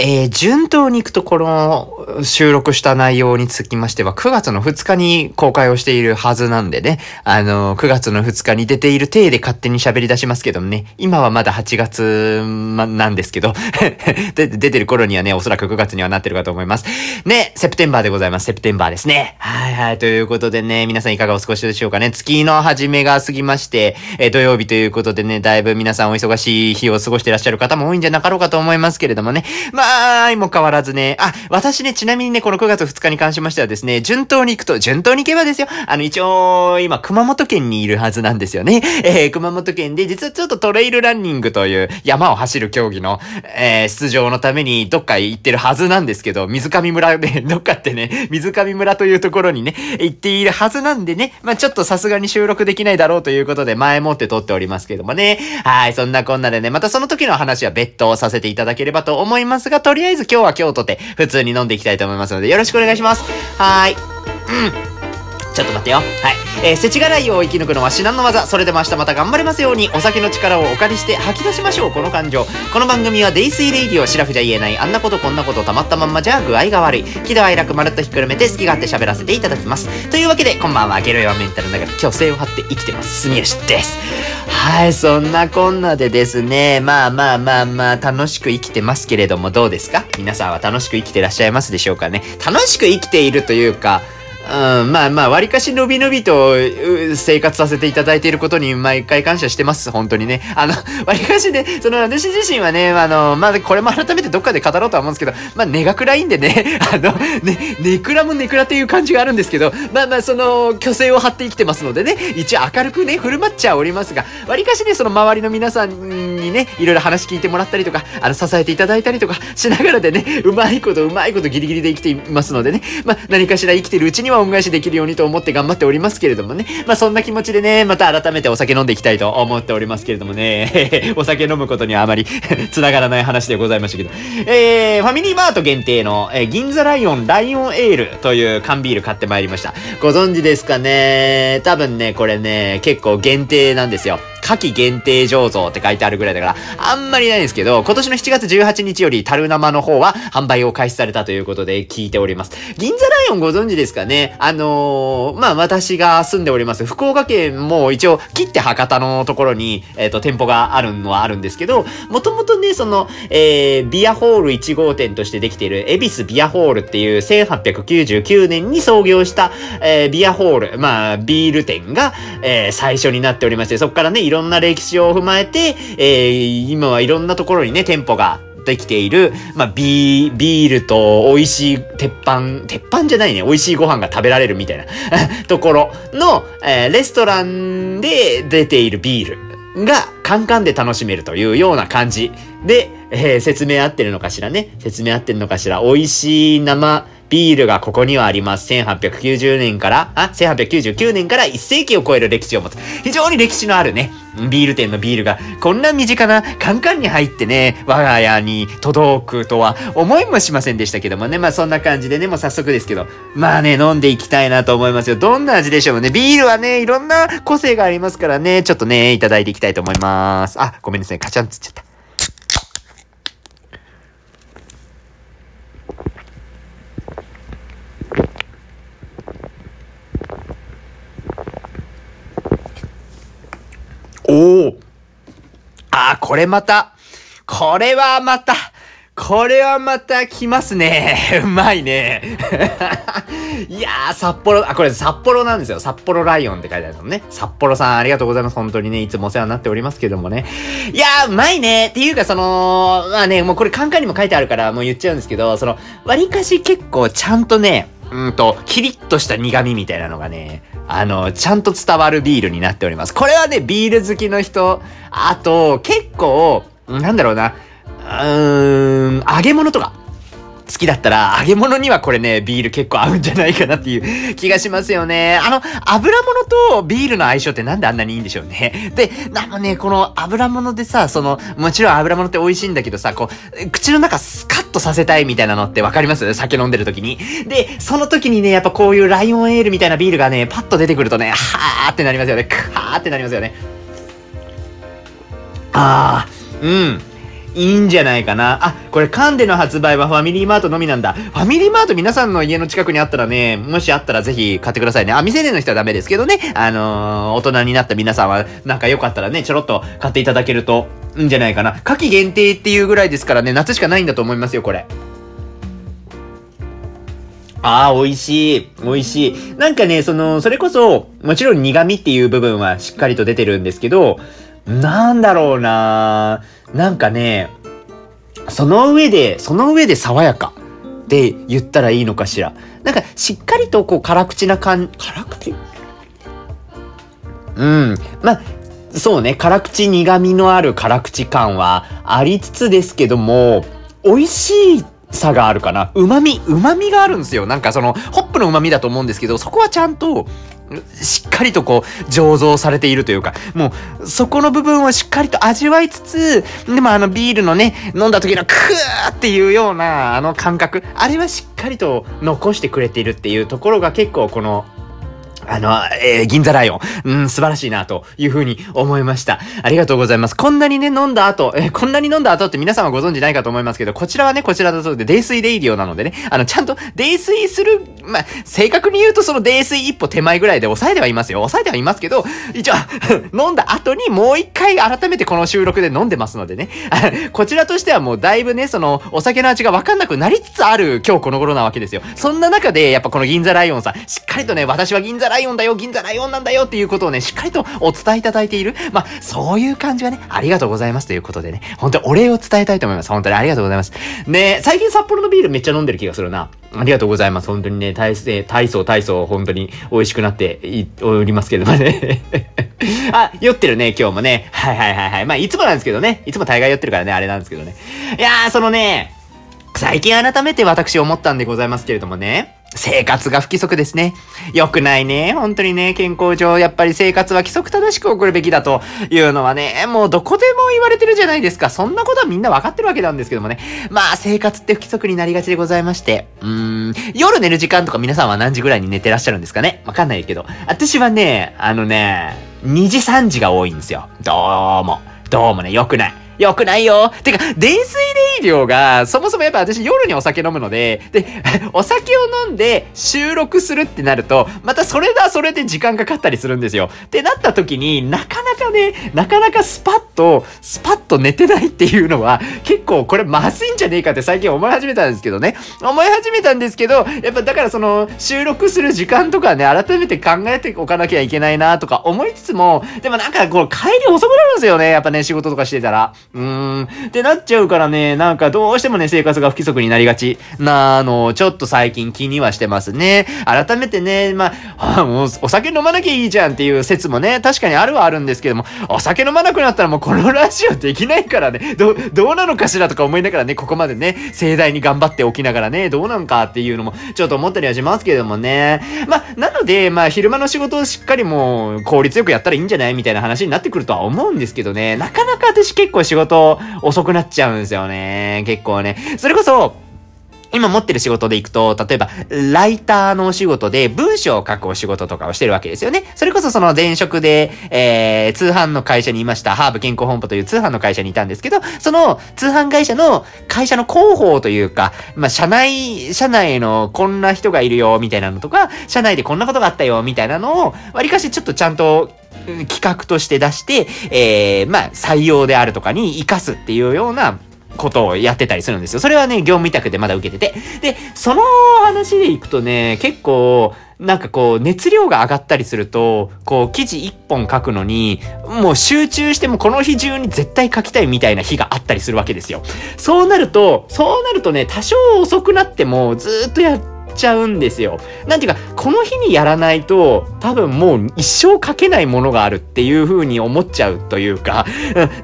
えー、順当に行くとこの収録した内容につきましては、9月の2日に公開をしているはずなんでね、あの、9月の2日に出ている体で勝手に喋り出しますけどもね、今はまだ8月、ま、なんですけど で、出てる頃にはね、おそらく9月にはなってるかと思います。ね、セプテンバーでございます。セプテンバーですね。はいはい、ということでね、皆さんいかがお過ごしでしょうかね。月の初めが過ぎまして、えー、土曜日ということでね、だいぶ皆さんお忙しい日を過ごしてらっしゃる方も多いんじゃなかろうかと思いますけれどもね。まあ、相も変わらずね、あ、私ね、ちなみにね、この9月2日に関しましてはですね、順当に行くと、順当に行けばですよ。あの、一応、今、熊本県にいるはずなんですよね。えー、熊本県で、実はちょっとトレイルランニングという山を走る競技の、えー、出場のためにどっか行ってるはずなんですけど、水上村で、どっかってね、水上村というところにね、行っているはずなんでね、まあちょっとさすがに収録できないだろうということで、前もって撮っておりますけどもね。はい、そんなこんなでね、またその時の話は別途させていただければと思いますが、とりあえず今日は今日とて普通に飲んでいきたいと思いますので、よろしくお願いします。はーい。うん。ちょっと待ってよ。はい。えー、世知辛いを生き抜くのは至難の技。それでも明日また頑張れますように、お酒の力をお借りして吐き出しましょう、この感情。この番組はデイスイレイディオ、シラフじゃ言えない、あんなことこんなことたまったまんまじゃ具合が悪い。喜怒哀楽まるっとひっくるめて好き勝手喋らせていただきます。というわけで、こんばんは、ゲロヨメンタルながら虚勢を張って生きてます。住吉です。はい、そんなこんなでですね、まあまあまあまあ、楽しく生きてますけれども、どうですか？皆さんは楽しく生きてらっしゃいますでしょうかね？楽しく生きているというか、うん、まあまあ、割かしのびのびと生活させていただいていることに毎回感謝してます。本当にね。あの、割かしね、その私自身はね、あの、まあこれも改めてどっかで語ろうとは思うんですけど、まあ根が暗いんでね、あの、ね、ネクラもネクラっていう感じがあるんですけど、まあまあその、虚勢を張って生きてますのでね、一応明るくね、振る舞っちゃおりますが、割かしね、その周りの皆さんにね、いろいろ話聞いてもらったりとか、あの、支えていただいたりとかしながらでね、うまいこと、うまいことギリギリで生きていますのでね、まあ何かしら生きてるうちには恩返しできるようにと思って頑張っておりますけれどもね。まあそんな気持ちでね、また改めてお酒飲んでいきたいと思っておりますけれどもね。お酒飲むことにはあまり 繋がらない話でございましたけど。えー、ファミリーマート限定の、えー、銀座ライオンライオンエールという缶ビール買ってまいりました。ご存知ですかね？多分ね、これね、結構限定なんですよ。夏季限定醸造って書いてあるぐらいだから、あんまりないんですけど、今年の7月18日より樽生の方は販売を開始されたということで聞いております。銀座ライオンご存知ですかね？あのー、まあ、私が住んでおります福岡県も一応切って博多のところに、えっ、ー、と、店舗があるのはあるんですけど、もともとね、その、えー、ビアホール1号店としてできている、恵比寿ビアホールっていう1899年に創業した、えー、ビアホール、まあ、ビール店が、えー、最初になっておりまして、そこからね、いろろんな歴史を踏まえて、えー、今はいろんなところにね、店舗ができている、まあ、ビー、ビールと美味しい鉄板、鉄板じゃないね、美味しいご飯が食べられるみたいな ところの、えー、レストランで出ているビールがカンカンで楽しめるというような感じで、えー、説明合ってるのかしらね。説明合ってるのかしら。美味しい生ビールがここにはあります。1890年から、あ、1899年から1世紀を超える歴史を持つ。非常に歴史のあるね、ビール店のビールが、こんな身近なカンカンに入ってね、我が家に届くとは思いもしませんでしたけどもね。まあそんな感じでね、もう早速ですけど、まあね、飲んでいきたいなと思いますよ。どんな味でしょうね。ビールはね、いろんな個性がありますからね、ちょっとね、いただいていきたいと思います。あ、ごめんなさい。カチャンつっちゃった。おおあ、これまた、これはまた、これはまた来ますね。うまいね。いやー、札幌、あ、これ札幌なんですよ。札幌ライオンって書いてあるのね。札幌さんありがとうございます。本当にね、いつもお世話になっておりますけどもね。いやー、うまいね。っていうか、その、まあね、もうこれカンカンにも書いてあるからもう言っちゃうんですけど、その、割かし結構ちゃんとね、うんと、キリッとした苦味みたいなのがね、あの、ちゃんと伝わるビールになっております。これはね、ビール好きの人、あと、結構、なんだろうな、うーん、揚げ物とか。好きだったら、揚げ物にはこれね、ビール結構合うんじゃないかなっていう 気がしますよね。あの、油物とビールの相性ってなんであんなにいいんでしょうね。で、なんかね、この油物でさ、その、もちろん油物って美味しいんだけどさ、こう、口の中スカッとさせたいみたいなのってわかります？酒飲んでる時に。で、その時にね、やっぱこういうライオンエールみたいなビールがね、パッと出てくるとね、はーってなりますよね。クーってなりますよね。あー、うん。いいんじゃないかな。あ、これカンデの発売はファミリーマートのみなんだ。ファミリーマート皆さんの家の近くにあったらね、もしあったらぜひ買ってくださいね。あ、未成年の人はダメですけどね。あのー、大人になった皆さんはなんかよかったらね、ちょろっと買っていただけるといいんじゃないかな。夏季限定っていうぐらいですからね、夏しかないんだと思いますよ、これ。ああ、美味しい。美味しい。なんかね、その、それこそ、もちろん苦味っていう部分はしっかりと出てるんですけど、なんだろうななんかね、その上で、その上で爽やかって言ったらいいのかしら。なんか、しっかりとこう、辛口な感じ、辛口？うん。まあ、そうね、辛口苦味のある辛口感はありつつですけども、美味しいって差があるかな。旨味、旨味があるんですよ。なんかその、ホップの旨味だと思うんですけど、そこはちゃんと、しっかりとこう、醸造されているというか、もう、そこの部分をしっかりと味わいつつ、でもあのビールのね、飲んだ時のクーっていうような、あの感覚、あれはしっかりと残してくれているっていうところが結構この、あの、えー、銀座ライオン。うん、素晴らしいな、というふうに思いました。ありがとうございます。こんなにね、飲んだ後、えー、こんなに飲んだ後って皆さんはご存知ないかと思いますけど、こちらはね、こちらだそうで、泥酔レイディオなのでね、あの、ちゃんと泥酔する、まあ、正確に言うとその泥酔一歩手前ぐらいで抑えてはいますよ。抑えてはいますけど、一応、飲んだ後にもう一回改めてこの収録で飲んでますのでね、こちらとしてはもうだいぶね、その、お酒の味がわかんなくなりつつある今日この頃なわけですよ。そんな中で、やっぱこの銀座ライオンさん、しっかりとね、私は銀座ライオンライオンだよ、銀座ライオンなんだよっていうことをね、しっかりとお伝えいただいている。まあ、そういう感じはね、ありがとうございますということでね、本当にお礼を伝えたいと思います。本当にありがとうございます。ね最近札幌のビールめっちゃ飲んでる気がするな。ありがとうございます。本当にね、体制、体操、体操、本当に美味しくなっておりますけれどもね。あ、酔ってるね、今日もね。はいはいはいはい。まあ、いつもなんですけどね。いつも大概酔ってるからね、あれなんですけどね。いやー、そのね、最近改めて私思ったんでございますけれどもね。生活が不規則ですね。良くないね。本当にね、健康上、やっぱり生活は規則正しく送るべきだというのはね、もうどこでも言われてるじゃないですか。そんなことはみんなわかってるわけなんですけどもね。まあ、生活って不規則になりがちでございまして。うーん、夜寝る時間とか皆さんは何時ぐらいに寝てらっしゃるんですかねわかんないけど。私はね、あのね、2時3時が多いんですよ。どうも。どうもね、良くない。良くないよ。てか、泥酔レイデが、そもそもやっぱ私夜にお酒飲むので、で、お酒を飲んで収録するってなると、またそれだ、それで時間かかったりするんですよ。ってなった時になかなかね、なかなかスパッと、スパッと寝てないっていうのは、結構これまずいんじゃねえかって最近思い始めたんですけどね。思い始めたんですけど、やっぱだからその、収録する時間とかね、改めて考えておかなきゃいけないなとか思いつつも、でもなんかこう帰り遅くなるんですよね。やっぱね、仕事とかしてたら。うーん。ってなっちゃうからね、なんかどうしてもね、生活が不規則になりがちなのちょっと最近気にはしてますね。改めてね、まあ、はあ、もうお酒飲まなきゃいいじゃんっていう説もね、確かにあるはあるんですけども、お酒飲まなくなったらもうこのラジオできないからね、ど、どうなのかしらとか思いながらね、ここまでね、盛大に頑張っておきながらね、どうなんかっていうのもちょっと思ったりはしますけどもね。まあ、なので、まあ、昼間の仕事をしっかりもう効率よくやったらいいんじゃない？みたいな話になってくるとは思うんですけどね、なかなか私結構仕事仕事遅くなっちゃうんですよね。結構ね。それこそ、今持ってる仕事で行くと、例えば、ライターのお仕事で文章を書くお仕事とかをしてるわけですよね。それこそその前職で、えー、通販の会社にいました、ハーブ健康本舗という通販の会社にいたんですけど、その通販会社の会社の広報というか、まあ、社内、社内のこんな人がいるよ、みたいなのとか、社内でこんなことがあったよ、みたいなのを、わりかしちょっとちゃんと企画として出して、えー、まあ、採用であるとかに活かすっていうようなことをやってたりするんですよ。それはね、業務委託でまだ受けてて。で、その話でいくとね、結構、なんかこう、熱量が上がったりすると、こう、記事一本書くのに、もう集中してもこの日中に絶対書きたいみたいな日があったりするわけですよ。そうなると、そうなるとね、多少遅くなってもずっとやって、ちゃうんですよ。なんていうか、この日にやらないと、多分もう一生書けないものがあるっていう風に思っちゃうというか、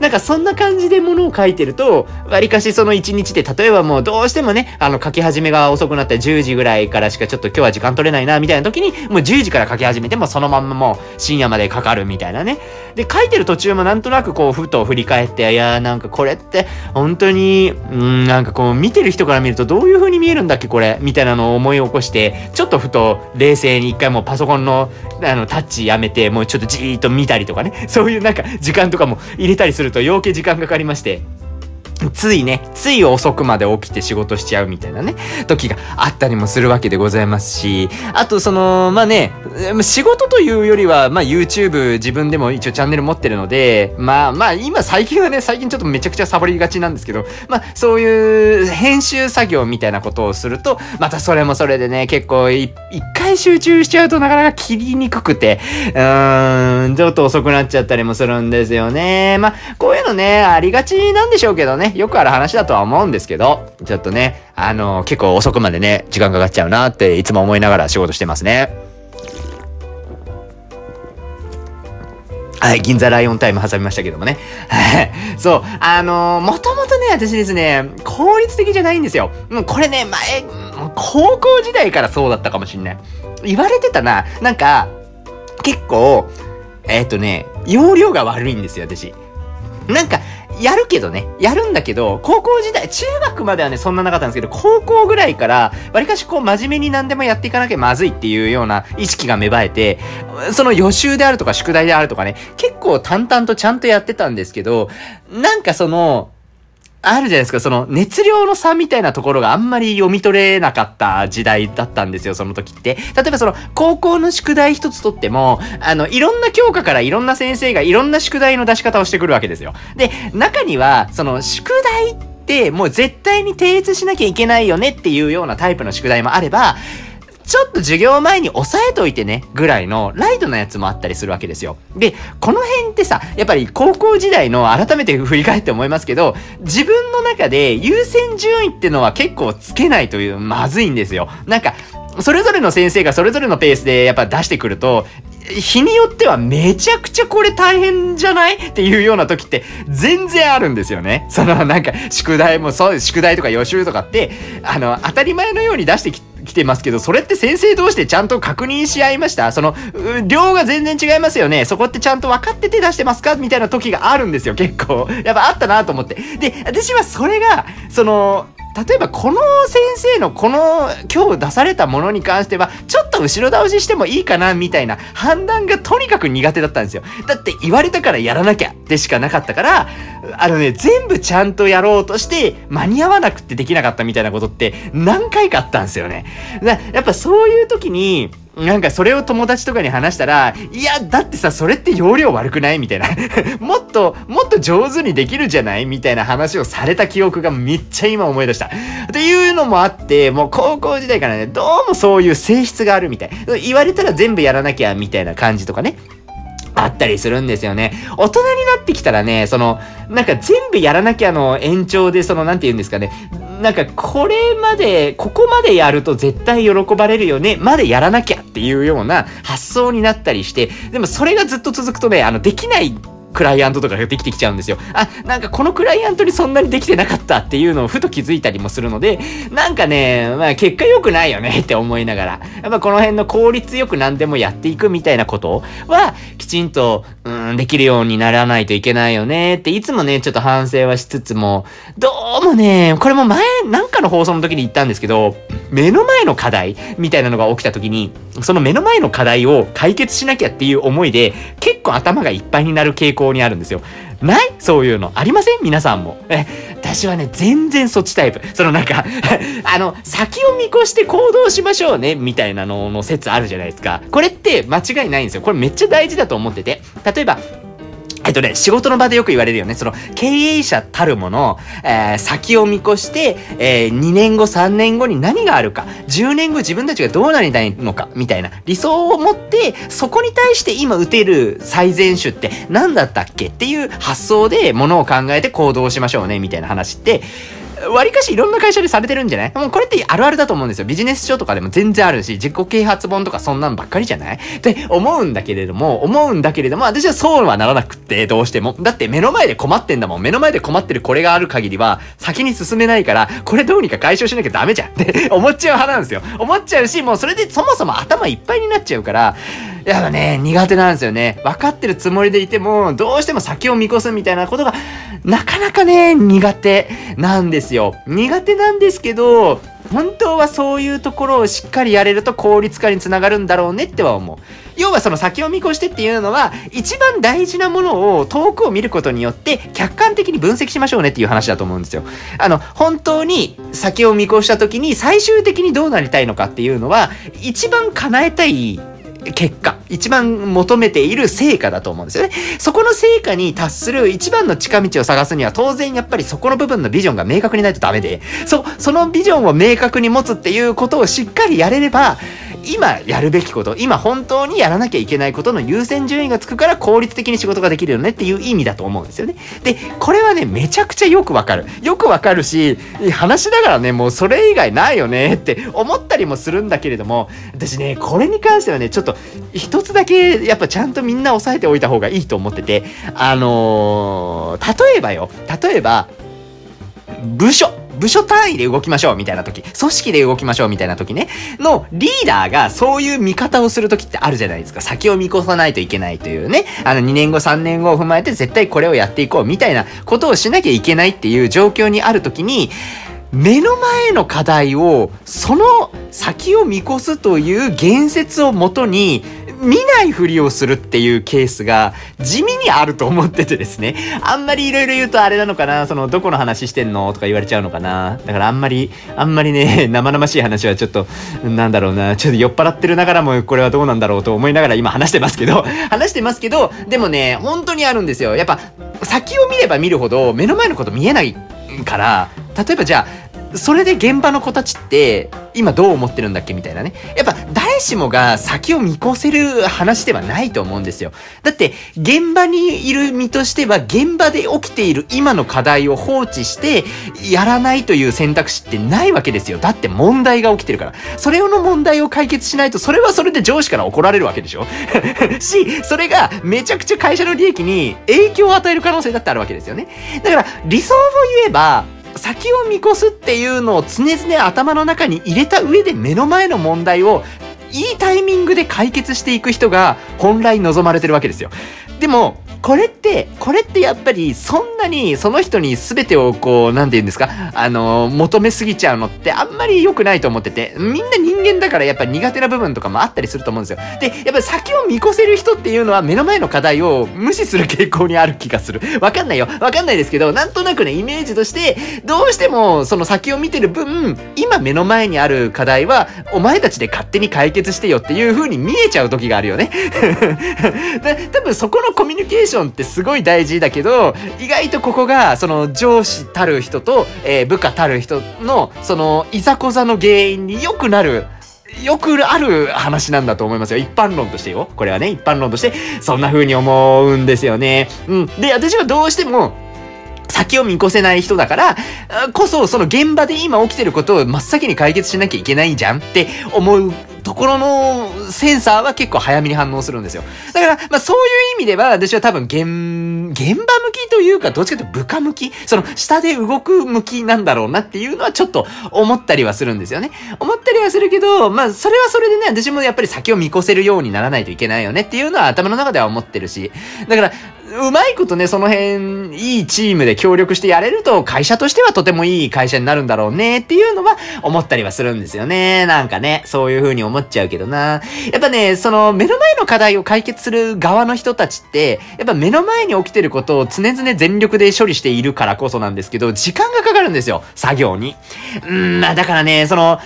なんかそんな感じでものを書いてると、わりかしその一日で、例えばもうどうしてもね、あの書き始めが遅くなって10時ぐらいからしかちょっと今日は時間取れないな、みたいな時に、もう10時から書き始めてもそのまんまもう深夜までかかるみたいなね。で、書いてる途中もなんとなくこう、ふと振り返って、いやーなんかこれって、本当に、うん、なんかこう、見てる人から見るとどういう風に見えるんだっけ、これ、みたいなのを思い起こして、ちょっとふと冷静に一回もうパソコンのあのタッチやめて、もうちょっとじーっと見たりとかね、そういうなんか時間とかも入れたりすると余計時間かかりまして。ついね、つい遅くまで起きて仕事しちゃうみたいなね、時があったりもするわけでございますし、あとその、まあね、仕事というよりは、まあ YouTube 自分でも一応チャンネル持ってるので、まあまあ今最近はね、最近ちょっとめちゃくちゃサボりがちなんですけど、まあそういう編集作業みたいなことをすると、またそれもそれでね、結構一回集中しちゃうとなかなか切りにくくて、うーん、ちょっと遅くなっちゃったりもするんですよね。まあこういうのね、ありがちなんでしょうけどね、よくある話だとは思うんですけど、ちょっとね、あの、結構遅くまでね、時間かかっちゃうなっていつも思いながら仕事してますね。はい、銀座ライオンタイム挟みましたけどもね。はい。そう、あのー、もともとね、私ですね、効率的じゃないんですよ。もうこれね、前、高校時代からそうだったかもしんない。言われてたな。なんか、結構、えっ、ー、とね、容量が悪いんですよ、私。なんか、やるけどね、やるんだけど、高校時代、中学まではね、そんななかったんですけど、高校ぐらいから、わりかしこう、真面目に何でもやっていかなきゃまずいっていうような意識が芽生えて、その予習であるとか宿題であるとかね、結構淡々とちゃんとやってたんですけど、なんかその、あるじゃないですか、その熱量の差みたいなところがあんまり読み取れなかった時代だったんですよ、その時って。例えばその高校の宿題一つとっても、あの、いろんな教科からいろんな先生がいろんな宿題の出し方をしてくるわけですよ。で、中には、その宿題ってもう絶対に提出しなきゃいけないよねっていうようなタイプの宿題もあれば、ちょっと授業前に押さえといてね、ぐらいのライトなやつもあったりするわけですよ。で、この辺ってさ、やっぱり高校時代の改めて振り返って思いますけど、自分の中で優先順位ってのは結構つけないという、まずいんですよ。なんか、それぞれの先生がそれぞれのペースでやっぱ出してくると、日によってはめちゃくちゃこれ大変じゃない？っていうような時って全然あるんですよね。そのなんか宿題もそう、宿題とか予習とかって、あの、当たり前のように出してきて、来てますけど、それって先生同士でちゃんと確認し合いました？その、量が全然違いますよね？そこってちゃんと分かってて出してますか？みたいな時があるんですよ、結構。やっぱあったなと思って。で、私はそれが、その、例えばこの先生のこの今日出されたものに関してはちょっと後ろ倒ししてもいいかなみたいな判断がとにかく苦手だったんですよ。だって言われたからやらなきゃでしかなかったからあのね全部ちゃんとやろうとして間に合わなくてできなかったみたいなことって何回かあったんですよね。やっぱそういう時になんかそれを友達とかに話したら、いや、だってさ、それって容量悪くない？みたいな。もっと、もっと上手にできるじゃない？みたいな話をされた記憶がめっちゃ今思い出した。というのもあって、もう高校時代からね、どうもそういう性質があるみたい。言われたら全部やらなきゃみたいな感じとかね。あったりするんですよね。大人になってきたらね、その、なんか全部やらなきゃの延長で、その、なんて言うんですかね。なんか、これまで、ここまでやると絶対喜ばれるよね、までやらなきゃっていうような発想になったりして、でもそれがずっと続くとね、あの、できないクライアントとかができてきちゃうんですよ。あ、なんかこのクライアントにそんなにできてなかったっていうのをふと気づいたりもするので、なんかね、まあ結果良くないよねって思いながら、やっぱこの辺の効率よく何でもやっていくみたいなことは、きちんと、うん、できるようにならないといけないよねっていつもね、ちょっと反省はしつつも、どうもね、これも前、なんかの放送の時に言ったんですけど、目の前の課題みたいなのが起きた時に、その目の前の課題を解決しなきゃっていう思いで、結構頭がいっぱいになる傾向にあるんですよ。ない？そういうの。ありません？皆さんも。え、私はね、全然そっちタイプ。そのなんか あの、先を見越して行動しましょうね、みたいなのの説あるじゃないですか。これって間違いないんですよ。これめっちゃ大事だと思ってて。例えば、えっとね、仕事の場でよく言われるよね。その、経営者たるもの、えー、先を見越して、えー、2年後、3年後に何があるか、10年後自分たちがどうなりたいのか、みたいな。理想を持って、そこに対して今打てる最善手って何だったっけ？っていう発想で物を考えて行動しましょうね、みたいな話って、わりかしいろんな会社でされてるんじゃない？もうこれってあるあるだと思うんですよ。ビジネス書とかでも全然あるし、自己啓発本とかそんなんばっかりじゃない？って思うんだけれども、思うんだけれども、私はそうはならなくって、どうしても。だって目の前で困ってんだもん。目の前で困ってるこれがある限りは、先に進めないから、これどうにか解消しなきゃダメじゃんって思っちゃう派なんですよ。思っちゃうし、もうそれでそもそも頭いっぱいになっちゃうから、やっぱね、苦手なんですよね。分かってるつもりでいても、どうしても先を見越すみたいなことが、なかなかね、苦手なんですよ。苦手なんですけど、本当はそういうところをしっかりやれると効率化につながるんだろうねっては思う。要はその先を見越してっていうのは、一番大事なものを遠くを見ることによって客観的に分析しましょうねっていう話だと思うんですよ。あの、本当に先を見越した時に最終的にどうなりたいのかっていうのは、一番叶えたい結果、一番求めている成果だと思うんですよね。そこの成果に達する一番の近道を探すには当然やっぱりそこの部分のビジョンが明確にないとダメで、そ、そのビジョンを明確に持つっていうことをしっかりやれれば、今やるべきこと、今本当にやらなきゃいけないことの優先順位がつくから効率的に仕事ができるよねっていう意味だと思うんですよね。で、これはね、めちゃくちゃよくわかる。よくわかるし、話しながらね、もうそれ以外ないよねって思ったりもするんだけれども、私ね、これに関してはね、ちょっと一つだけやっぱちゃんとみんな押さえておいた方がいいと思ってて、あのー、例えばよ、例えば、部署。部署単位で動きましょうみたいな時、組織で動きましょうみたいな時ね、のリーダーがそういう見方をする時ってあるじゃないですか。先を見越さないといけないというね、あの2年後3年後を踏まえて絶対これをやっていこうみたいなことをしなきゃいけないっていう状況にある時に、目の前の課題をその先を見越すという言説をもとに見ないふりをするっていうケースが地味にあると思っててですね。あんまりいろいろ言うとあれなのかな、その、どこの話してんのとか言われちゃうのかな。だからあんまり、あんまりね、生々しい話はちょっと、なんだろうな、ちょっと酔っ払ってるながらもこれはどうなんだろうと思いながら今話してますけど、話してますけど、でもね、本当にあるんですよ。やっぱ、先を見れば見るほど目の前のこと見えないから、例えばじゃあ、それで現場の子たちって今どう思ってるんだっけみたいなね。やっぱ誰しもが先を見越せる話ではないと思うんですよ。だって現場にいる身としては現場で起きている今の課題を放置してやらないという選択肢ってないわけですよ。だって問題が起きてるから。それの問題を解決しないとそれはそれで上司から怒られるわけでしょ し、それがめちゃくちゃ会社の利益に影響を与える可能性だってあるわけですよね。だから理想を言えば先を見越すっていうのを常々頭の中に入れた上で目の前の問題をいいタイミングで解決していく人が本来望まれてるわけですよ。でも、これって、これってやっぱりそんなにその人に全てをこう、なんて言うんですか、あの、求めすぎちゃうのってあんまり良くないと思ってて、みんな人間だからやっぱ苦手な部分とかもあったりすると思うんですよ。で、やっぱ先を見越せる人っていうのは目の前の課題を無視する傾向にある気がする。わかんないよ。わかんないですけど、なんとなくね、イメージとして、どうしてもその先を見てる分、今目の前にある課題は、お前たちで勝手に解決してよっていう風に見えちゃう時があるよね。多分そこのコミュニケーションションってすごい大事だけど、意外とここが、その上司たる人と、えー、部下たる人の、その、いざこざの原因によくなるよくある話なんだと思いますよ。一般論としてよ。これはね、一般論として、そんな風に思うんですよね。うん。で、私はどうしても、先を見越せない人だから、こそその現場で今起きてることを真っ先に解決しなきゃいけないじゃんって思うところのセンサーは結構早めに反応するんですよ。だから、まあそういう意味では、私は多分現、現場向きというか、どっちかというと部下向き、その下で動く向きなんだろうなっていうのはちょっと思ったりはするんですよね。思ったりはするけど、まあそれはそれでね、私もやっぱり先を見越せるようにならないといけないよねっていうのは頭の中では思ってるし。だから、うまいことね、その辺、いいチームで協力してやれると、会社としてはとてもいい会社になるんだろうねっていうのは思ったりはするんですよね。なんかね、そういう風に思っちゃうけどな。やっぱね、その目の前の課題を解決する側の人たちって、やっぱ目の前に起きてることを常々全力で処理しているからこそなんですけど、時間がかかるんですよ、作業に。うん、まあだからね、その、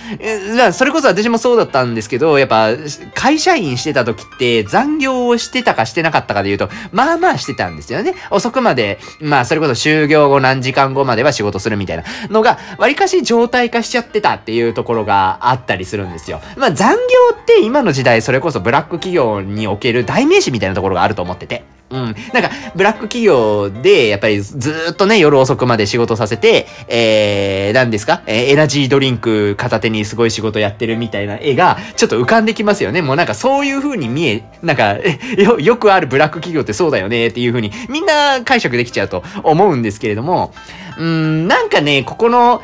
それこそ私もそうだったんですけど、やっぱ、会社員してた時って残業をしてたかしてなかったかで言うと、まあまあしてたんですよね。遅くまで、まあそれこそ就業後何時間後までは仕事するみたいなのが、割かし状態化しちゃってたっていうところがあったりするんですよ。まあ残業って今の時代それこそブラック企業における代名詞みたいなところがあると思ってて。うん。なんか、ブラック企業で、やっぱりずっとね、夜遅くまで仕事させて、えー、何ですか？えー、エナジードリンク片手にすごい仕事やってるみたいな絵が、ちょっと浮かんできますよね。もうなんかそういう風に見え、なんか、よ、よくあるブラック企業ってそうだよねっていう風に、みんな解釈できちゃうと思うんですけれども、うん、なんかね、ここの、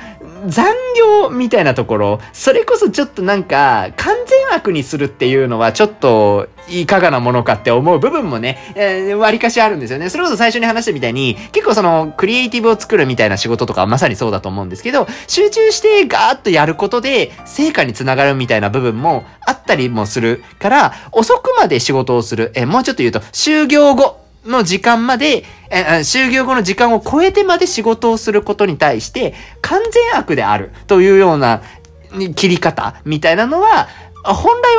残業みたいなところ、それこそちょっとなんか、完全悪にするっていうのはちょっといかがなものかって思う部分もね、えー、割かしあるんですよね。それこそ最初に話したみたいに、結構その、クリエイティブを作るみたいな仕事とかはまさにそうだと思うんですけど、集中してガーッとやることで、成果につながるみたいな部分もあったりもするから、遅くまで仕事をする。えー、もうちょっと言うと、就業後、の時間まで、え就業後の時間を超えてまで仕事をすることに対して、完全悪であるというような切り方みたいなのは、本来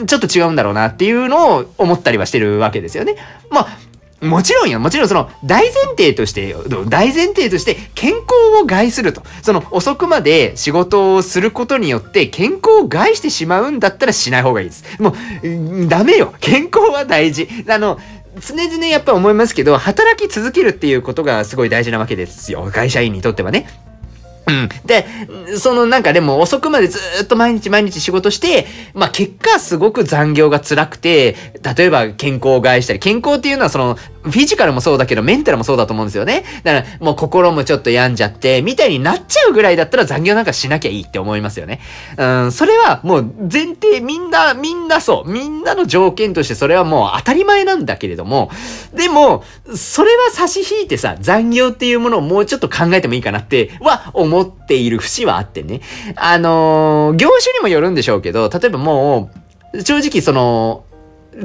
はちょっと違うんだろうなっていうのを思ったりはしてるわけですよね。まあ、もちろんよ。もちろんその大前提として、大前提として健康を害すると。その遅くまで仕事をすることによって健康を害してしまうんだったらしない方がいいです。もう、ダメよ。健康は大事。あの、常々やっぱ思いますけど、働き続けるっていうことがすごい大事なわけですよ。会社員にとってはね。うん。で、そのなんかでも遅くまでずっと毎日毎日仕事して、まあ結果すごく残業が辛くて、例えば健康を害したり、健康っていうのはそのフィジカルもそうだけどメンタルもそうだと思うんですよね。だからもう心もちょっと病んじゃって、みたいになっちゃうぐらいだったら残業なんかしなきゃいいって思いますよね。うん、それはもう前提みんな、みんなそう。みんなの条件としてそれはもう当たり前なんだけれども、でも、それは差し引いてさ、残業っていうものをもうちょっと考えてもいいかなっては思っている節はあってね。あのー、業種にもよるんでしょうけど、例えばもう、正直その、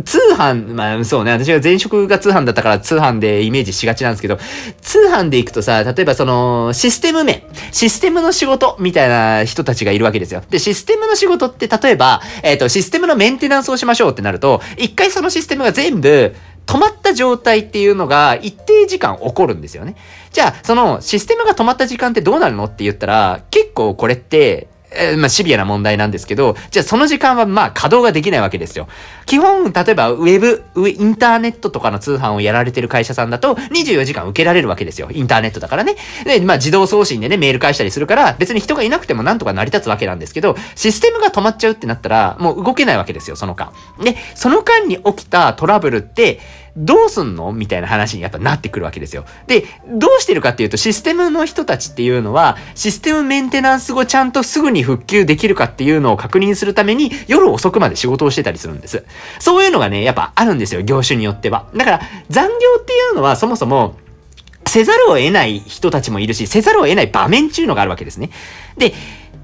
通販、まあそうね、私が前職が通販だったから通販でイメージしがちなんですけど、通販で行くとさ、例えばその、システム面、システムの仕事みたいな人たちがいるわけですよ。で、システムの仕事って例えば、えっ、ー、と、システムのメンテナンスをしましょうってなると、一回そのシステムが全部、止まった状態っていうのが一定時間起こるんですよね。じゃあ、そのシステムが止まった時間ってどうなるのって言ったら、結構これって、え、まあ、シビアな問題なんですけど、じゃあその時間はまあ稼働ができないわけですよ。基本、例えばウェブ、インターネットとかの通販をやられてる会社さんだと24時間受けられるわけですよ。インターネットだからね。で、まあ自動送信でね、メール返したりするから、別に人がいなくてもなんとか成り立つわけなんですけど、システムが止まっちゃうってなったら、もう動けないわけですよ、その間。で、その間に起きたトラブルって、どうすんの？みたいな話にやっぱなってくるわけですよ。で、どうしてるかっていうと、システムの人たちっていうのは、システムメンテナンス後ちゃんとすぐに復旧できるかっていうのを確認するために、夜遅くまで仕事をしてたりするんです。そういうのがね、やっぱあるんですよ、業種によっては。だから、残業っていうのはそもそも、せざるを得ない人たちもいるし、せざるを得ない場面っていうのがあるわけですね。で、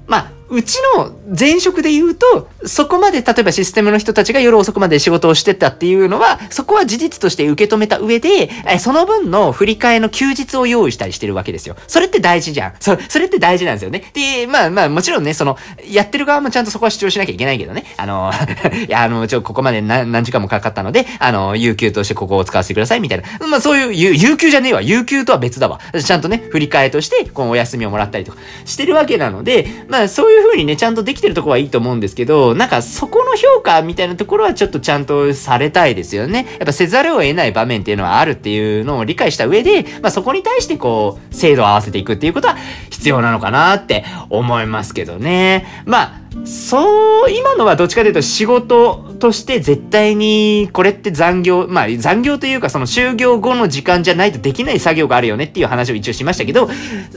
まあ、うちの前職で言うと、そこまで例えばシステムの人たちが夜遅くまで仕事をしてたっていうのは、そこは事実として受け止めた上で、その分の振り替えの休日を用意したりしてるわけですよ。それって大事じゃん。そ、それって大事なんですよね。で、まあまあもちろんね、その、やってる側もちゃんとそこは主張しなきゃいけないけどね。あの、いや、あの、ちょ、ここまで何何時間もかかったので、あの、有給としてここを使わせてくださいみたいな。まあそういう、有給じゃねえわ。有給とは別だわ。ちゃんとね、振り替えとして、このお休みをもらったりとかしてるわけなので、まあそういうそう風にね、ちゃんとできてるとこはいいと思うんですけど、なんかそこの評価みたいなところはちょっとちゃんとされたいですよね。やっぱせざるを得ない場面っていうのはあるっていうのを理解した上で、まあそこに対してこう、精度を合わせていくっていうことは必要なのかなって思いますけどね。まあ、そう、今のはどっちかというと仕事として絶対にこれって残業、まあ残業というかその就業後の時間じゃないとできない作業があるよねっていう話を一応しましたけど、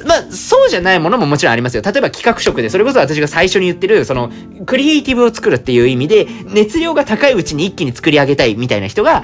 まあそうじゃないものももちろんありますよ。例えば企画職で、それこそ私が最初に言ってる、そのクリエイティブを作るっていう意味で、熱量が高いうちに一気に作り上げたいみたいな人が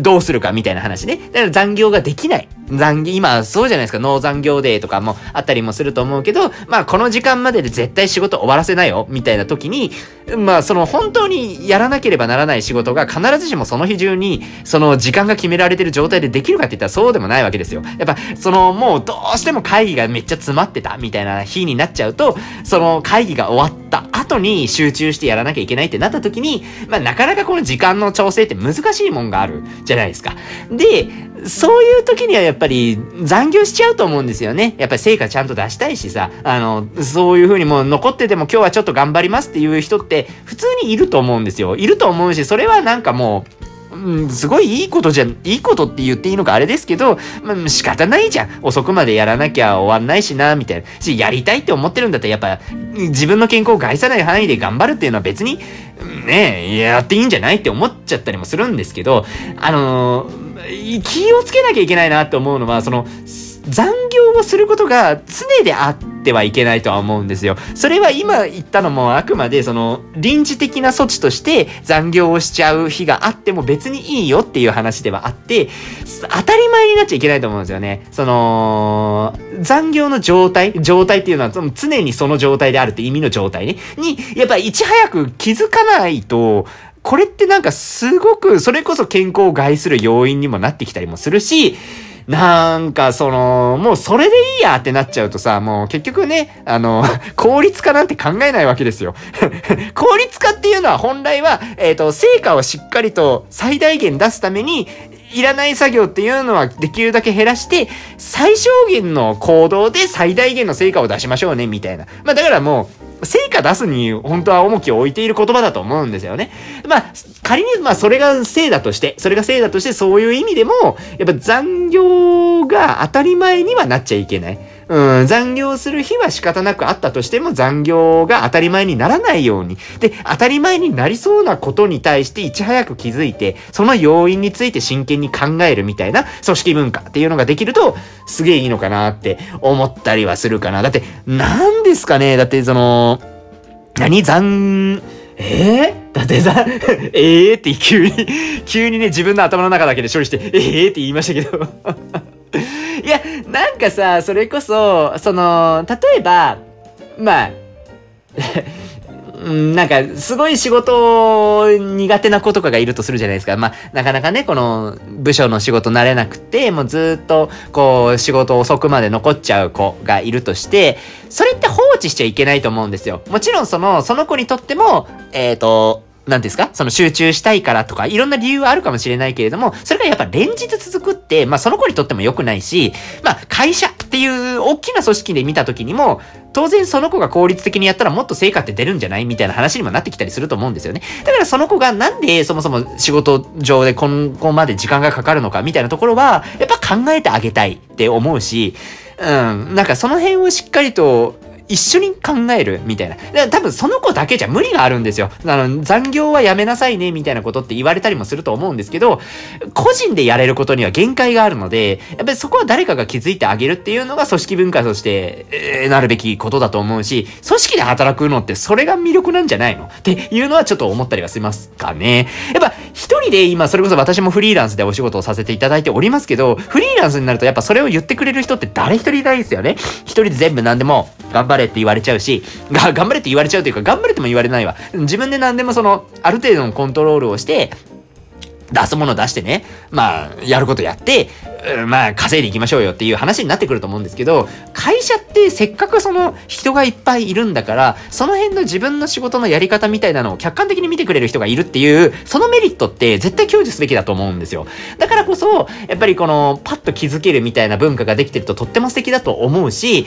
どうするかみたいな話ね。だから残業ができない。残業、今そうじゃないですか、農残業デーとかもあったりもすると思うけど、まあこの時間までで絶対仕事終わらせなよ、みたいな時に、まあその本当にやらなければならない仕事が必ずしもその日中に、その時間が決められてる状態でできるかって言ったらそうでもないわけですよ。やっぱそのもうどうしても会議がめっちゃ詰まってたみたいな日になっちゃうと、その会議が終わった後に集中してやらなきゃいけないってなった時に、まあなかなかこの時間の調整って難しいもんがあるじゃないですか。で、そういう時にはやっぱり残業しちゃうと思うんですよね。やっぱり成果ちゃんと出したいしさ、あの、そういう風にもう残ってても今日はちょっと頑張りますっていう人って普通にいると思うんですよ。いると思うし、それはなんかもう、うん、すごいいいことじゃ、いいことって言っていいのかあれですけど、まあ、仕方ないじゃん。遅くまでやらなきゃ終わんないしな、みたいな。し、やりたいって思ってるんだったら、やっぱ、自分の健康を害さない範囲で頑張るっていうのは別に、ねえやっていいんじゃないって思っちゃったりもするんですけど、あのー、気をつけなきゃいけないなって思うのは、その、残業をすることが常であって、てはいけないとは思うんですよ。それは今言ったのもあくまでその臨時的な措置として残業をしちゃう日があっても別にいいよっていう話ではあって、当たり前になっちゃいけないと思うんですよね。その、残業の状態、状態っていうのは常にその状態であるって意味の状態ね。に、やっぱいち早く気づかないと、これってなんかすごく、それこそ健康を害する要因にもなってきたりもするし、なんか、その、もうそれでいいやってなっちゃうとさ、もう結局ね、あの、効率化なんて考えないわけですよ。効率化っていうのは本来は、えっ、ー、と、成果をしっかりと最大限出すために、いらない作業っていうのはできるだけ減らして、最小限の行動で最大限の成果を出しましょうね、みたいな。まあだからもう、成果出すに本当は重きを置いている言葉だと思うんですよね。まあ、仮に、まあそれがせいだとして、それがせいだとしてそういう意味でも、やっぱ残業が当たり前にはなっちゃいけない。うん、残業する日は仕方なくあったとしても残業が当たり前にならないように。で、当たり前になりそうなことに対していち早く気づいて、その要因について真剣に考えるみたいな組織文化っていうのができると、すげえいいのかなって思ったりはするかな。だって、なんですかね？だってその、何？残、えー、だってさ、ええって急に、急にね、自分の頭の中だけで処理して、ええって言いましたけど。いや、なんかさ、それこそ、その、例えば、まあ、なんか、すごい仕事苦手な子とかがいるとするじゃないですか。まあ、なかなかね、この部署の仕事慣れなくて、もうずっと、こう、仕事遅くまで残っちゃう子がいるとして、それって放置しちゃいけないと思うんですよ。もちろん、その、その子にとっても、えっ、ー、と、何ですか？その集中したいからとか、いろんな理由はあるかもしれないけれども、それがやっぱ連日続くって、まあその子にとっても良くないし、まあ会社っていう大きな組織で見た時にも、当然その子が効率的にやったらもっと成果って出るんじゃない？みたいな話にもなってきたりすると思うんですよね。だからその子がなんでそもそも仕事上で今後まで時間がかかるのかみたいなところは、やっぱ考えてあげたいって思うし、うん、なんかその辺をしっかりと一緒に考えるみたいな。だから多分その子だけじゃ無理があるんですよ。あの、残業はやめなさいね、みたいなことって言われたりもすると思うんですけど、個人でやれることには限界があるので、やっぱりそこは誰かが気づいてあげるっていうのが組織文化として、えー、なるべきことだと思うし、組織で働くのってそれが魅力なんじゃないの？っていうのはちょっと思ったりはしますかね。やっぱ一人で今、それこそ私もフリーランスでお仕事をさせていただいておりますけど、フリーランスになるとやっぱそれを言ってくれる人って誰一人いないですよね。一人で全部何でも頑張れって言われちゃうし、が、頑張れって言われちゃうというか、頑張れても言われないわ。自分で何でもその、ある程度のコントロールをして、出すもの出してね、まあ、やることやって、まあ、稼いでいきましょうよっていう話になってくると思うんですけど、会社ってせっかくその人がいっぱいいるんだから、その辺の自分の仕事のやり方みたいなのを客観的に見てくれる人がいるっていう、そのメリットって絶対享受すべきだと思うんですよ。だからこそ、やっぱりこの、パッと気づけるみたいな文化ができてるととっても素敵だと思うし、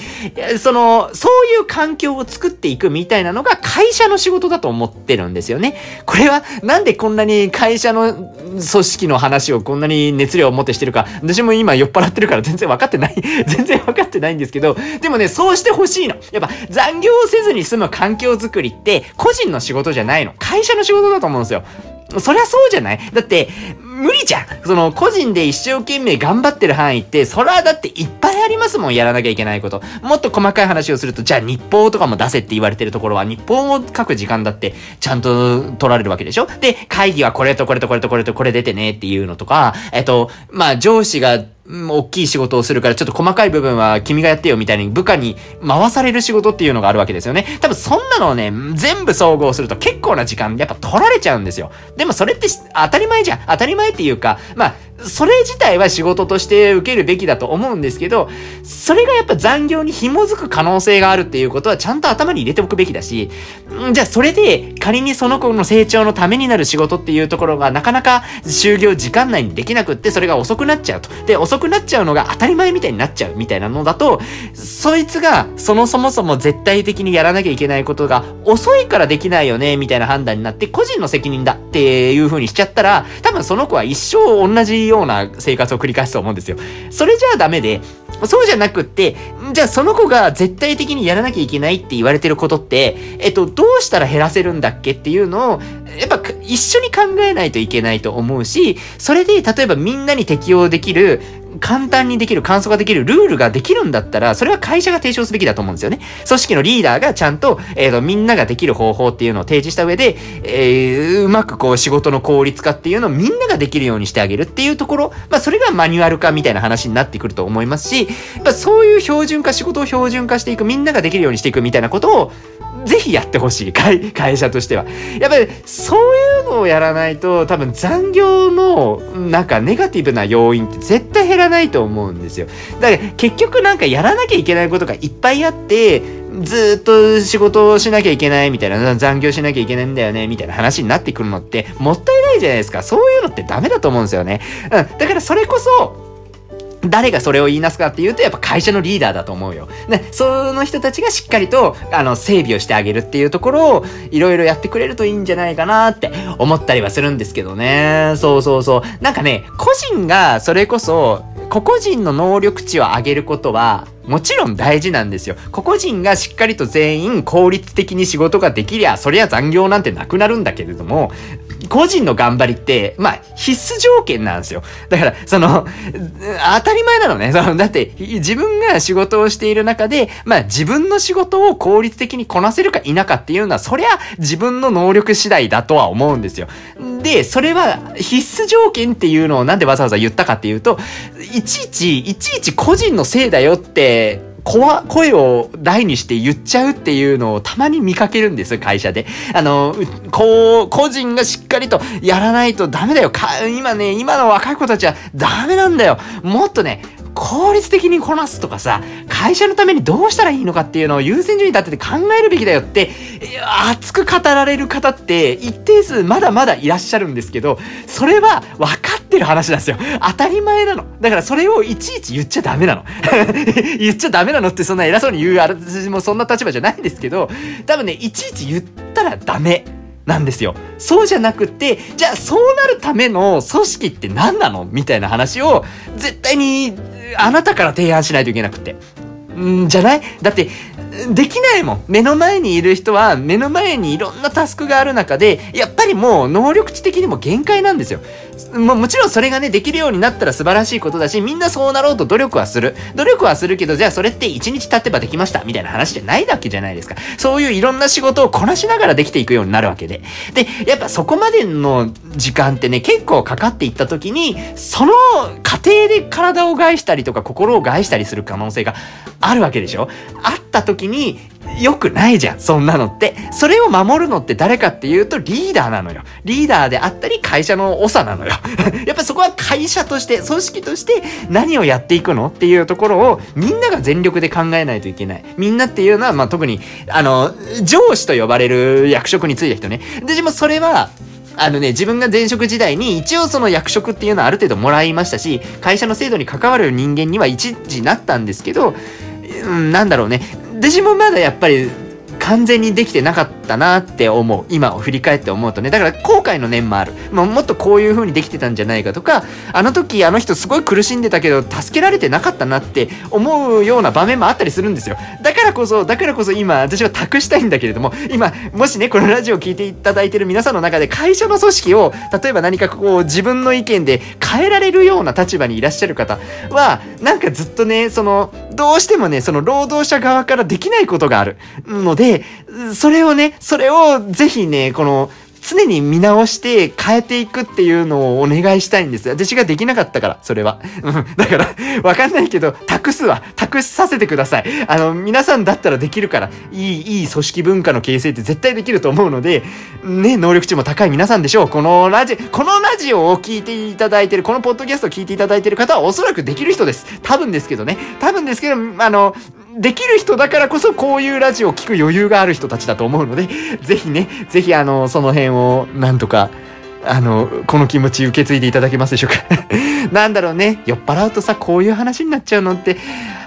その、そういう環境を作っていくみたいなのが会社の仕事だと思ってるんですよね。これは、なんでこんなに会社の組織の話をこんなに熱量を持ってしてるか、私も今酔っ払ってるから全然分かってない、全然分かってないんですけど、でもね、そうしてほしいの。やっぱ残業せずに済む環境づくりって個人の仕事じゃないの。会社の仕事だと思うんですよ。そりゃそうじゃない？だって、無理じゃんその、個人で一生懸命頑張ってる範囲って、それはだっていっぱいありますもん、やらなきゃいけないこと。もっと細かい話をすると、じゃあ日報とかも出せって言われてるところは、日報を書く時間だって、ちゃんと取られるわけでしょ？で、会議はこれとこれとこれとこれとこれ出てねっていうのとか、えっと、まあ、上司が、大きい仕事をするから、ちょっと細かい部分は君がやってよみたいに部下に回される仕事っていうのがあるわけですよね。多分そんなのをね、全部総合すると結構な時間やっぱ取られちゃうんですよ。でもそれって当たり前じゃん。当たり前っていうか、まあ、それ自体は仕事として受けるべきだと思うんですけど、それがやっぱ残業に紐づく可能性があるっていうことはちゃんと頭に入れておくべきだし、じゃあそれで仮にその子の成長のためになる仕事っていうところがなかなか就業時間内にできなくってそれが遅くなっちゃうと。で、遅くなっちゃうのが当たり前みたいになっちゃうみたいなのだと、そいつがそのそもそも絶対的にやらなきゃいけないことが遅いからできないよねみたいな判断になって個人の責任だっていう風にしちゃったら、多分その子は一生同じような生活を繰り返すと思うんですよ。それじゃあダメで、そうじゃなくって、じゃあその子が絶対的にやらなきゃいけないって言われてることって、えっと、どうしたら減らせるんだっけっていうのを、やっぱ一緒に考えないといけないと思うし、それで例えばみんなに適用できる簡単にできる、簡素化できるルールができるんだったら、それは会社が提唱すべきだと思うんですよね。組織のリーダーがちゃんと、えーと、みんなができる方法っていうのを提示した上で、えー、うまくこう仕事の効率化っていうのをみんなができるようにしてあげるっていうところ、まあそれがマニュアル化みたいな話になってくると思いますし、やっぱそういう標準化、仕事を標準化していく、みんなができるようにしていくみたいなことを、ぜひやってほしい会。会社としては。やっぱりそういうのをやらないと多分残業のなんかネガティブな要因って絶対減らないと思うんですよ。だから結局なんかやらなきゃいけないことがいっぱいあってずっと仕事をしなきゃいけないみたいな残業しなきゃいけないんだよねみたいな話になってくるのってもったいないじゃないですか。そういうのってダメだと思うんですよね。うん。だからそれこそ誰がそれを言いなすかっていうと、やっぱ会社のリーダーだと思うよ。ね、その人たちがしっかりと、あの、整備をしてあげるっていうところを、いろいろやってくれるといいんじゃないかなって思ったりはするんですけどね。そうそうそう。なんかね、個人がそれこそ、個々人の能力値を上げることは、もちろん大事なんですよ。個々人がしっかりと全員効率的に仕事ができりゃ、そりゃ残業なんてなくなるんだけれども、個人の頑張りって、まあ、必須条件なんですよ。だから、その、当たり前なのね。そのだって、自分が仕事をしている中で、まあ、自分の仕事を効率的にこなせるか否かっていうのは、そりゃ自分の能力次第だとは思うんですよ。で、それは必須条件っていうのをなんでわざわざ言ったかっていうと、いちいち、いちいち個人のせいだよって、声を大にして言っちゃうっていうのをたまに見かけるんです会社で。あの、こう、個人がしっかりとやらないとダメだよ。か今ね、今の若い子たちはダメなんだよ。もっとね、効率的にこなすとかさ、会社のためにどうしたらいいのかっていうのを優先順位立てて考えるべきだよって、熱く語られる方って一定数まだまだいらっしゃるんですけど、それは分かってる話なんですよ。当たり前なの。だからそれをいちいち言っちゃダメなの。言っちゃダメなのってそんな偉そうに言う私もそんな立場じゃないんですけど、多分ね、いちいち言ったらダメ。なんですよ。そうじゃなくて、じゃあそうなるための組織って何なの？みたいな話を絶対にあなたから提案しないといけなくて。んじゃない？だって、できないもん。目の前にいる人は、目の前にいろんなタスクがある中で、やっぱりもう能力値的にも限界なんですよ。ももちろんそれがね、できるようになったら素晴らしいことだし、みんなそうなろうと努力はする。努力はするけど、じゃあそれって1日経てばできました、みたいな話じゃないわけじゃないですか。そういういろんな仕事をこなしながらできていくようになるわけで。で、やっぱそこまでの時間ってね、結構かかっていった時に、その過程で体を害したりとか心を害したりする可能性があるわけでしょあった時に、良くないじゃん、そんなのって。それを守るのって誰かっていうとリーダーなのよ。リーダーであったり会社の長なのよ。やっぱそこは会社として、組織として何をやっていくのっていうところをみんなが全力で考えないといけない。みんなっていうのは、まあ特に、あの、上司と呼ばれる役職に就いた人ね。で、でもそれは、あのね、自分が前職時代に一応その役職っていうのはある程度もらいましたし、会社の制度に関わる人間には一時なったんですけど、うん、なんだろうね。私もまだやっぱり完全にできてなかったなって思う。今を振り返って思うとね。だから後悔の念もある。ま、もっとこういう風にできてたんじゃないかとか、あの時あの人すごい苦しんでたけど助けられてなかったなって思うような場面もあったりするんですよ。だからこそ、だからこそ今私は託したいんだけれども、今、もしね、このラジオを聞いていただいてる皆さんの中で会社の組織を、例えば何かこう自分の意見で変えられるような立場にいらっしゃる方は、なんかずっとね、その、どうしてもね、その労働者側からできないことがあるので、それをね、それをぜひね、この、常に見直して変えていくっていうのをお願いしたいんです。私ができなかったから、それは。うん。だから、わかんないけど、託すわ。託させてください。あの、皆さんだったらできるから、いい、いい組織文化の形成って絶対できると思うので、ね、能力値も高い皆さんでしょう。このラジ、このラジオを聞いていただいてる、このポッドキャストを聞いていただいてる方はおそらくできる人です。多分ですけどね。多分ですけど、あの、できる人だからこそこういうラジオを聴く余裕がある人たちだと思うので、ぜひね、ぜひあの、その辺をなんとか、あの、この気持ち受け継いでいただけますでしょうか。なんだろうね、酔っ払うとさ、こういう話になっちゃうのって、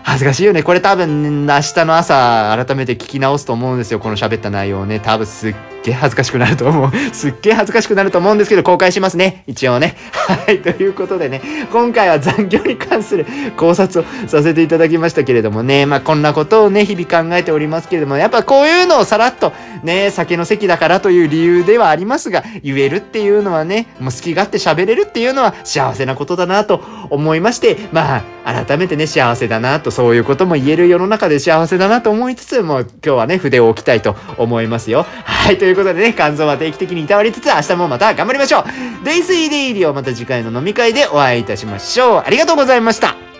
恥ずかしいよね。これ多分、明日の朝、改めて聞き直すと思うんですよ。この喋った内容ね。多分すっげえ恥ずかしくなると思う。すっげえ恥ずかしくなると思うんですけど、公開しますね。一応ね。はい。ということでね、今回は残業に関する考察をさせていただきましたけれどもね、まあこんなことをね、日々考えておりますけれども、やっぱこういうのをさらっと、ね、酒の席だからという理由ではありますが、言えるっていうのはね、もう好き勝手喋れるっていうのは幸せななことだなと思いまして、まあ、改めてね、幸せだなと、そういうことも言える世の中で幸せだなと思いつつ、もう今日はね、筆を置きたいと思いますよ。はい、ということでね、肝臓は定期的にいたわりつつ、明日もまた頑張りましょう。デイスイデイリーをまた次回の飲み会でお会いいたしましょう。ありがとうございました。